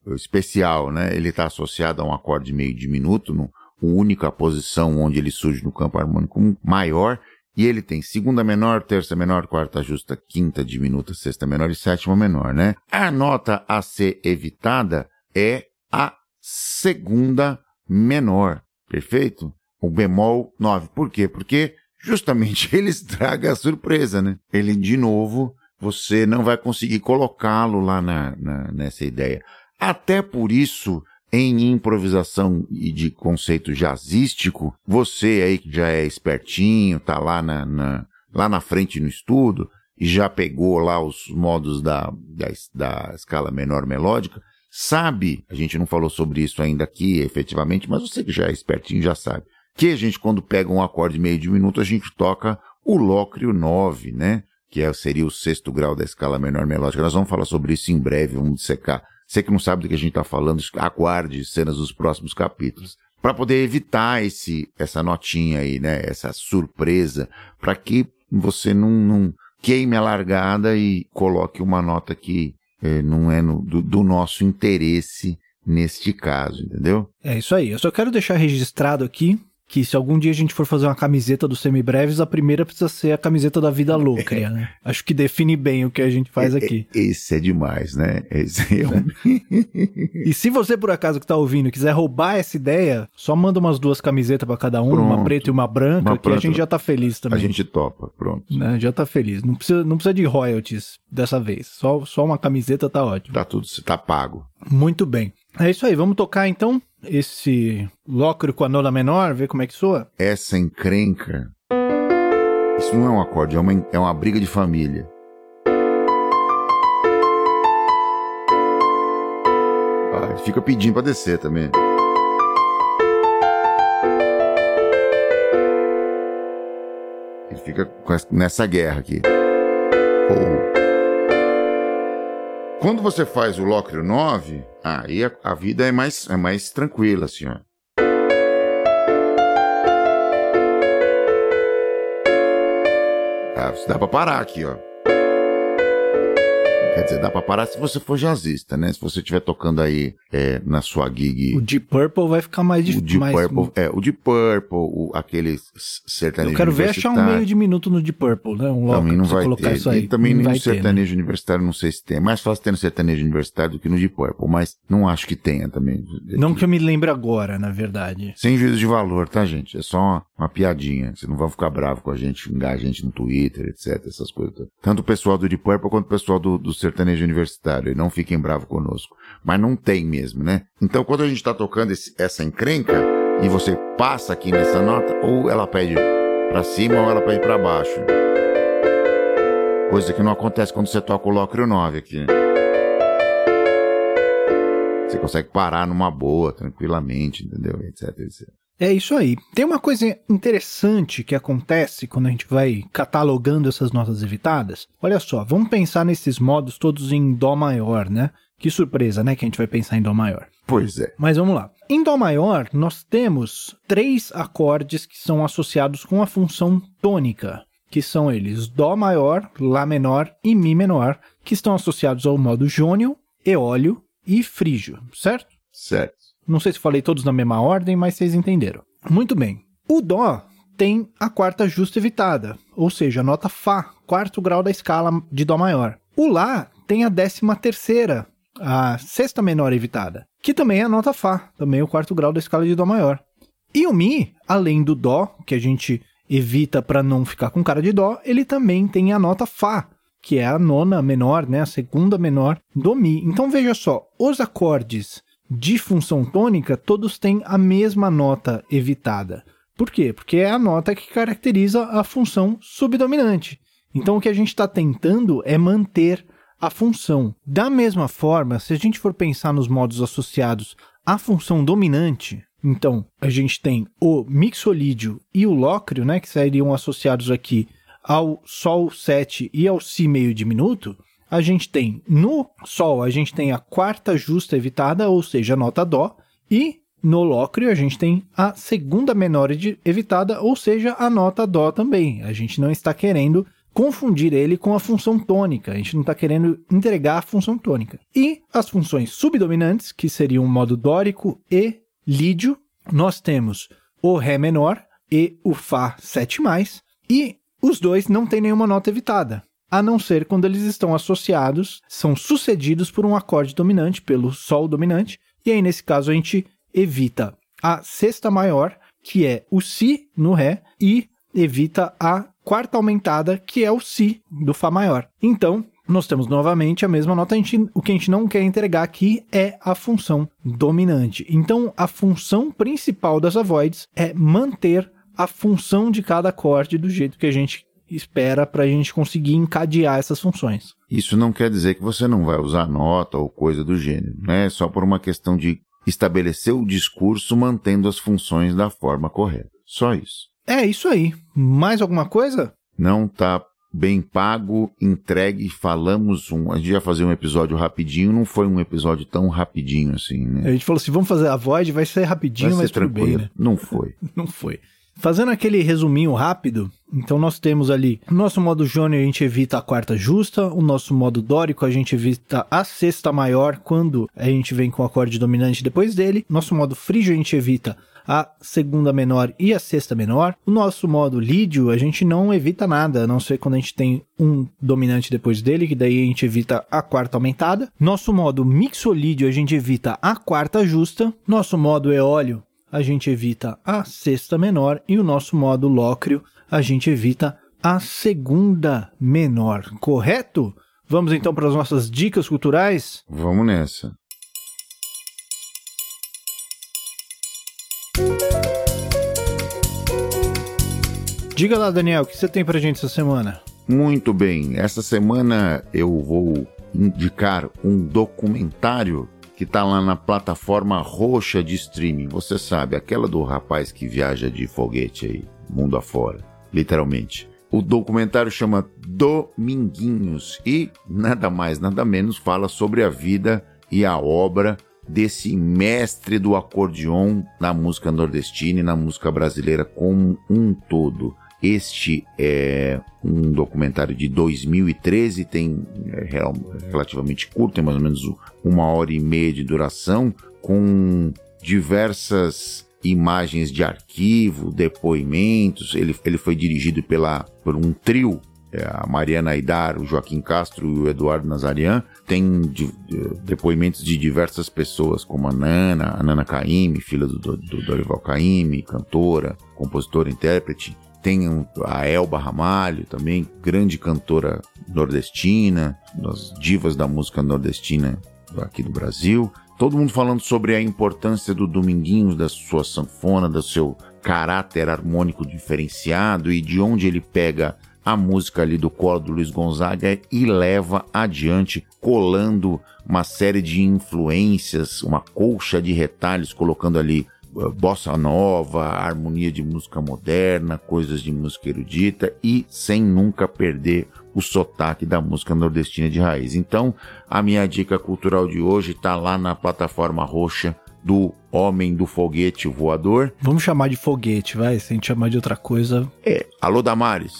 [SPEAKER 2] especial, né? Ele está associado a um acorde meio diminuto, no, única posição onde ele surge no campo harmônico maior, e ele tem segunda menor, terça menor, quarta justa, quinta diminuta, sexta menor e sétima menor, né? A nota a ser evitada é a segunda menor, perfeito? O bemol 9. Por quê? Porque justamente [laughs] ele estraga a surpresa, né? Ele, de novo, você não vai conseguir colocá-lo lá na, na- nessa ideia. Até por isso, em improvisação e de conceito jazzístico, você aí que já é espertinho, tá lá na, na- lá na frente no estudo e já pegou lá os modos da, da, da escala menor melódica, sabe, a gente não falou sobre isso ainda aqui efetivamente, mas você que já é espertinho já sabe, que a gente quando pega um acorde meio diminuto, a gente toca o lócrio 9, né? Que é, seria o sexto grau da escala menor melódica. Nós vamos falar sobre isso em breve, vamos dissecar. Você que não sabe do que a gente está falando, aguarde cenas dos próximos capítulos. Para poder evitar esse, essa notinha aí, né? Essa surpresa, para que você não, não queime a largada e coloque uma nota que eh, não é no- do, do nosso interesse neste caso, entendeu?
[SPEAKER 1] É isso aí. Eu só quero deixar registrado aqui que se algum dia a gente for fazer uma camiseta dos semibreves, a primeira precisa ser a camiseta da vida louca, né? Acho que define bem o que a gente faz aqui.
[SPEAKER 2] Esse é demais, né? Esse é um... [laughs]
[SPEAKER 1] E se você, por acaso, que tá ouvindo, quiser roubar essa ideia, só manda umas duas camisetas pra cada um, uma
[SPEAKER 2] Pronto.
[SPEAKER 1] preta e uma branca,
[SPEAKER 2] Uma
[SPEAKER 1] que a
[SPEAKER 2] preta.
[SPEAKER 1] gente já tá feliz
[SPEAKER 2] A
[SPEAKER 1] também.
[SPEAKER 2] gente topa, pronto.
[SPEAKER 1] né? Já tá feliz. Não precisa, não precisa de royalties dessa vez. Só, só uma camiseta tá ótimo.
[SPEAKER 2] Tá tudo, tá pago.
[SPEAKER 1] Muito bem. É isso aí. Vamos tocar então esse lócrio com a nona menor, ver como é que soa?
[SPEAKER 2] Essa encrenca. Isso não é um acorde, é uma, é uma briga de família. Ah, fica pedindo pra descer também. Ele fica nessa guerra aqui. Ou- Quando você faz o Lócrio 9, aí a, a vida é mais, é mais tranquila, assim, ó. Ah, dá pra parar aqui, ó. Quer dizer, dá pra parar se você for jazzista, né? Se você estiver tocando aí é, na sua gig.
[SPEAKER 1] O Deep Purple vai ficar mais
[SPEAKER 2] O
[SPEAKER 1] difícil.
[SPEAKER 2] Deep
[SPEAKER 1] mais...
[SPEAKER 2] Purple, é, o Deep Purple, o, aquele sertanejo
[SPEAKER 1] Eu quero ver achar um meio de minuto no Deep Purple, né? Um
[SPEAKER 2] não
[SPEAKER 1] pra você
[SPEAKER 2] vai
[SPEAKER 1] colocar
[SPEAKER 2] ter.
[SPEAKER 1] isso aí.
[SPEAKER 2] E também
[SPEAKER 1] não vai
[SPEAKER 2] no
[SPEAKER 1] ter, né?
[SPEAKER 2] sertanejo universitário, não sei se tem. É mais fácil ter no sertanejo universitário do que no Deep Purple, mas não acho que tenha também.
[SPEAKER 1] Não que eu me lembre agora, na verdade.
[SPEAKER 2] Sem juízo de valor, tá, gente? É só uma, uma piadinha. Vocês não vão ficar bravos com a gente, xingar a gente no Twitter, etc. Essas coisas. Tanto o pessoal do Deep Purple quanto o pessoal do, do sertanejo universitário. E não fiquem bravos conosco. Mas não tem mesmo, né? Então, quando a gente tá tocando esse- essa encrenca e você passa aqui nessa nota, ou ela pede pra cima ou ela pede pra baixo. Coisa que não acontece quando você toca o Lócrio 9 aqui, né? Você consegue parar numa boa, tranquilamente, entendeu? Etc, etc.
[SPEAKER 1] É isso aí. Tem uma coisa interessante que acontece quando a gente vai catalogando essas notas evitadas. Olha só, vamos pensar nesses modos todos em Dó maior, né? Que surpresa, né? Que a gente vai pensar em Dó maior.
[SPEAKER 2] Pois é.
[SPEAKER 1] Mas vamos lá. Em Dó maior, nós temos três acordes que são associados com a função tônica, que são eles Dó maior, Lá menor e Mi menor, que estão associados ao modo jônio, eólio e frígio, certo?
[SPEAKER 2] Certo.
[SPEAKER 1] Não sei se falei todos na mesma ordem, mas vocês entenderam. Muito bem. O Dó tem a quarta justa evitada, ou seja, a nota Fá, quarto grau da escala de Dó maior. O Lá tem a décima terceira, a sexta menor evitada, que também é a nota Fá, também o quarto grau da escala de Dó maior. E o Mi, além do Dó, que a gente evita para não ficar com cara de Dó, ele também tem a nota Fá, que é a nona menor, né, a segunda menor do Mi. Então veja só, os acordes de função tônica, todos têm a mesma nota evitada. Por quê? Porque é a nota que caracteriza a função subdominante. Então o que a gente está tentando é manter a função. Da mesma forma, se a gente for pensar nos modos associados à função dominante, Então, a gente tem o mixolídio e o lócrio, né, que seriam associados aqui ao Sol 7 e ao Si meio diminuto. A gente tem no Sol, a gente tem a quarta justa evitada, ou seja, a nota Dó, e no lócrio a gente tem a segunda menor evitada, ou seja, a nota Dó também. A gente não está querendo confundir ele com a função tônica. A gente não está querendo entregar a função tônica. E as funções subdominantes, que seriam o modo dórico e lídio, nós temos o Ré menor e o Fá 7+, e os dois não têm nenhuma nota evitada, a não ser quando eles estão associados, são sucedidos por um acorde dominante, pelo Sol dominante, e aí nesse caso a gente evita a sexta maior, que é o Si no Ré, e evita a quarta aumentada, que é o Si do Fá maior. Então, nós temos novamente a mesma nota. A gente, o que a gente não quer entregar aqui é a função dominante. Então, a função principal das avoids é manter a função de cada acorde do jeito que a gente espera para a gente conseguir encadear essas funções.
[SPEAKER 2] Isso não quer dizer que você não vai usar nota ou coisa do gênero, né? É só por uma questão de estabelecer o discurso mantendo as funções da forma correta. Só isso.
[SPEAKER 1] É isso aí. Mais alguma coisa?
[SPEAKER 2] Não tá bem pago, entregue, falamos um. A gente ia fazer um episódio rapidinho, não foi um episódio tão rapidinho assim, né?
[SPEAKER 1] A gente falou assim: vamos fazer a voz, vai ser rapidinho, vai ser mas tranquilo. Bem, né?
[SPEAKER 2] Não foi. [laughs]
[SPEAKER 1] não foi. Fazendo aquele resuminho rápido, então nós temos ali o nosso modo jônio a gente evita a quarta justa, o nosso modo dórico a gente evita a sexta maior quando a gente vem com o acorde dominante depois dele, nosso modo frígio a gente evita a segunda menor e a sexta menor. O nosso modo lídio, a gente não evita nada, a não ser quando a gente tem um dominante depois dele, que daí a gente evita a quarta aumentada. Nosso modo mixolídio, a gente evita a quarta justa. Nosso modo eólio, a gente evita a sexta menor e o nosso modo lócrio a gente evita a segunda menor, correto? Vamos então para as nossas dicas culturais?
[SPEAKER 2] Vamos nessa.
[SPEAKER 1] Diga lá, Daniel, o que você tem para gente essa semana?
[SPEAKER 2] Muito bem, essa semana eu vou indicar um documentário que está lá na plataforma roxa de streaming. Você sabe, aquela do rapaz que viaja de foguete aí, mundo afora, literalmente. O documentário chama Dominguinhos e nada mais, nada menos fala sobre a vida e a obra desse mestre do acordeon na música nordestina e na música brasileira como um todo. Este é um documentário de 2013, tem é, relativamente curto, tem mais ou menos uma hora e meia de duração, com diversas imagens de arquivo, depoimentos. Ele, ele foi dirigido pela, por um trio, é, a Mariana Aidar, o Joaquim Castro e o Eduardo Nazarian. Tem de, de, depoimentos de diversas pessoas, como a Nana, a Nana Caime, filha do, do, do Dorival Caime, cantora, compositora, intérprete tem a Elba Ramalho também, grande cantora nordestina, das divas da música nordestina aqui do Brasil. Todo mundo falando sobre a importância do Dominguinhos, da sua sanfona, do seu caráter harmônico diferenciado e de onde ele pega a música ali do coro do Luiz Gonzaga e leva adiante, colando uma série de influências, uma colcha de retalhos, colocando ali bossa nova, harmonia de música moderna, coisas de música erudita e sem nunca perder o sotaque da música nordestina de raiz. Então, a minha dica cultural de hoje está lá na plataforma roxa do Homem do Foguete Voador.
[SPEAKER 1] Vamos chamar de foguete, vai? Se a gente chamar de outra coisa.
[SPEAKER 2] É, alô Damares,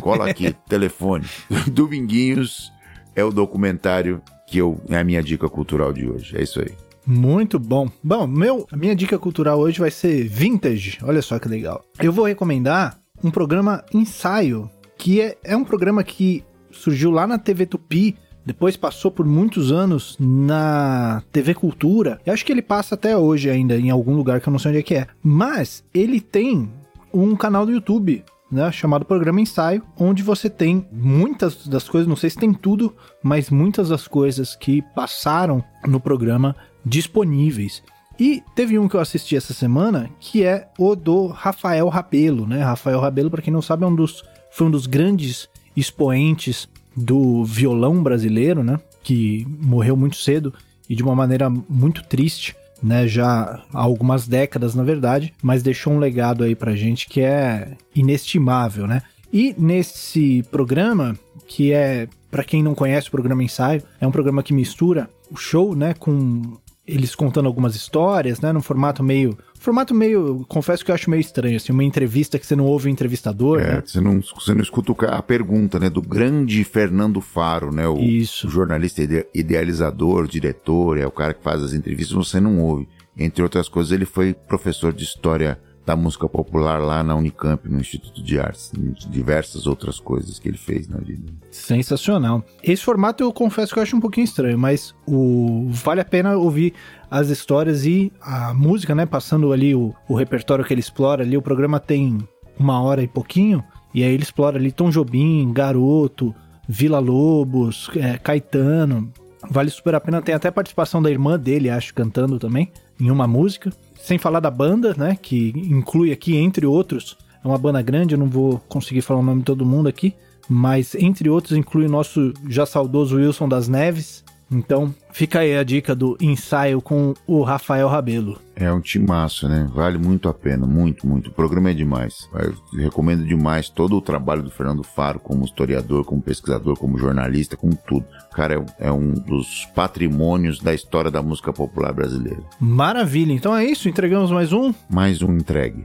[SPEAKER 2] cola aqui, [laughs] telefone. Dominguinhos é o documentário que eu, é a minha dica cultural de hoje. É isso aí.
[SPEAKER 1] Muito bom. Bom, meu, a minha dica cultural hoje vai ser vintage. Olha só que legal. Eu vou recomendar um programa ensaio, que é, é um programa que surgiu lá na TV Tupi, depois passou por muitos anos na TV Cultura. Eu acho que ele passa até hoje ainda em algum lugar que eu não sei onde é que é. Mas ele tem um canal do YouTube né, chamado Programa Ensaio, onde você tem muitas das coisas, não sei se tem tudo, mas muitas das coisas que passaram no programa disponíveis. E teve um que eu assisti essa semana, que é o do Rafael Rabelo, né? Rafael Rabelo, para quem não sabe, é um dos, foi um dos grandes expoentes do violão brasileiro, né? Que morreu muito cedo e de uma maneira muito triste né, já há algumas décadas, na verdade, mas deixou um legado aí pra gente que é inestimável, né? E nesse programa, que é, para quem não conhece o programa Ensaio, é um programa que mistura o show, né, com eles contando algumas histórias, né, num formato meio formato meio, confesso que eu acho meio estranho, assim, uma entrevista que você não ouve o entrevistador,
[SPEAKER 2] é,
[SPEAKER 1] né?
[SPEAKER 2] Você não, você não escuta a pergunta, né, do grande Fernando Faro, né, o, o jornalista ide idealizador, diretor, é o cara que faz as entrevistas, você não ouve. Entre outras coisas, ele foi professor de história da música popular lá na Unicamp, no Instituto de Artes, diversas outras coisas que ele fez na vida.
[SPEAKER 1] Sensacional. Esse formato eu confesso que eu acho um pouquinho estranho, mas o vale a pena ouvir as histórias e a música, né? Passando ali o, o repertório que ele explora ali. O programa tem uma hora e pouquinho, e aí ele explora ali Tom Jobim, Garoto, Vila Lobos, é, Caetano. Vale super a pena. Tem até participação da irmã dele, acho, cantando também, em uma música. Sem falar da banda, né? Que inclui aqui, entre outros, é uma banda grande, eu não vou conseguir falar o nome de todo mundo aqui, mas entre outros inclui o nosso já saudoso Wilson das Neves. Então, fica aí a dica do ensaio com o Rafael Rabelo.
[SPEAKER 2] É um timaço, né? Vale muito a pena, muito, muito. O programa é demais. Eu recomendo demais todo o trabalho do Fernando Faro como historiador, como pesquisador, como jornalista, como tudo. O cara é, é um dos patrimônios da história da música popular brasileira.
[SPEAKER 1] Maravilha, então é isso, entregamos mais um?
[SPEAKER 2] Mais um entregue.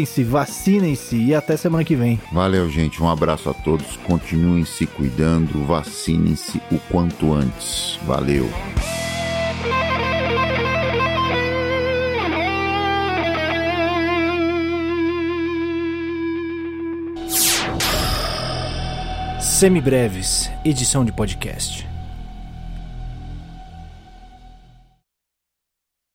[SPEAKER 1] cuidem-se, vacinem-se e até semana que vem.
[SPEAKER 2] Valeu, gente. Um abraço a todos. Continuem se cuidando. Vacinem-se o quanto antes. Valeu.
[SPEAKER 1] Semibreves, edição de podcast.